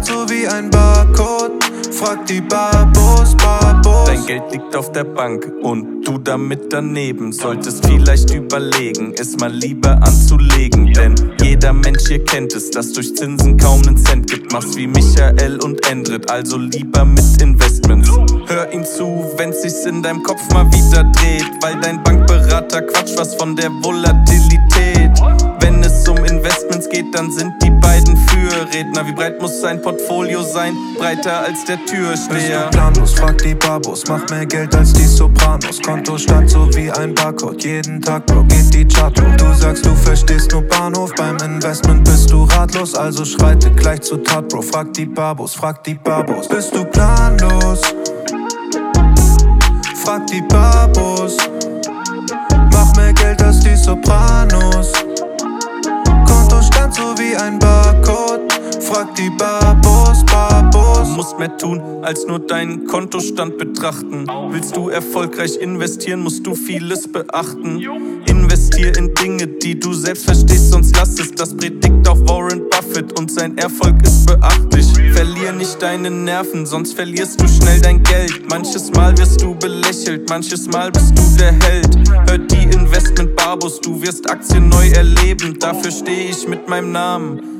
Kontostand so wie ein Barcode. Frag die Babos, Babos. Dein Geld liegt auf der Bank und du damit daneben. Solltest vielleicht überlegen, es mal lieber anzulegen. Denn jeder Mensch hier kennt es, dass durch Zinsen kaum nen Cent gibt. Mach's wie Michael und Endrit, also lieber mit Investments. Hör ihm zu, wenn's sich in deinem Kopf mal wieder dreht. Weil dein Bankberater quatscht was von der Volatilität. Wenn es um Investments geht, dann sind Fürredner. Wie breit muss sein Portfolio sein? Breiter als der Bist du Türsteher. planlos? Frag die Babos. Mach mehr Geld als die Sopranos. Kontostand so wie ein Barcode. Jeden Tag, Bro, geht die Chart hoch. Du sagst, du verstehst nur Bahnhof. Beim Investment bist du ratlos. Also schreite gleich zu Tat, Bro. Frag die Babos, frag die Babos. Bist du planlos? Frag die Babos. Mach mehr Geld als die Sopranos. Kontostand so wie ein Barcode. Die Babos, Babos. musst mehr tun, als nur deinen Kontostand betrachten. Willst du erfolgreich investieren, musst du vieles beachten. Investier in Dinge, die du selbst verstehst, sonst lass es. Das predigt auch Warren Buffett und sein Erfolg ist beachtlich. Verlier nicht deine Nerven, sonst verlierst du schnell dein Geld. Manches Mal wirst du belächelt, manches Mal bist du der Held. Hör die Investment Barbos, du wirst Aktien neu erleben. Dafür stehe ich mit meinem Namen.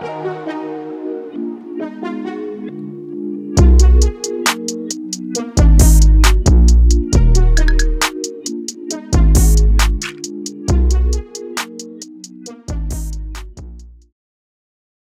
Thank you.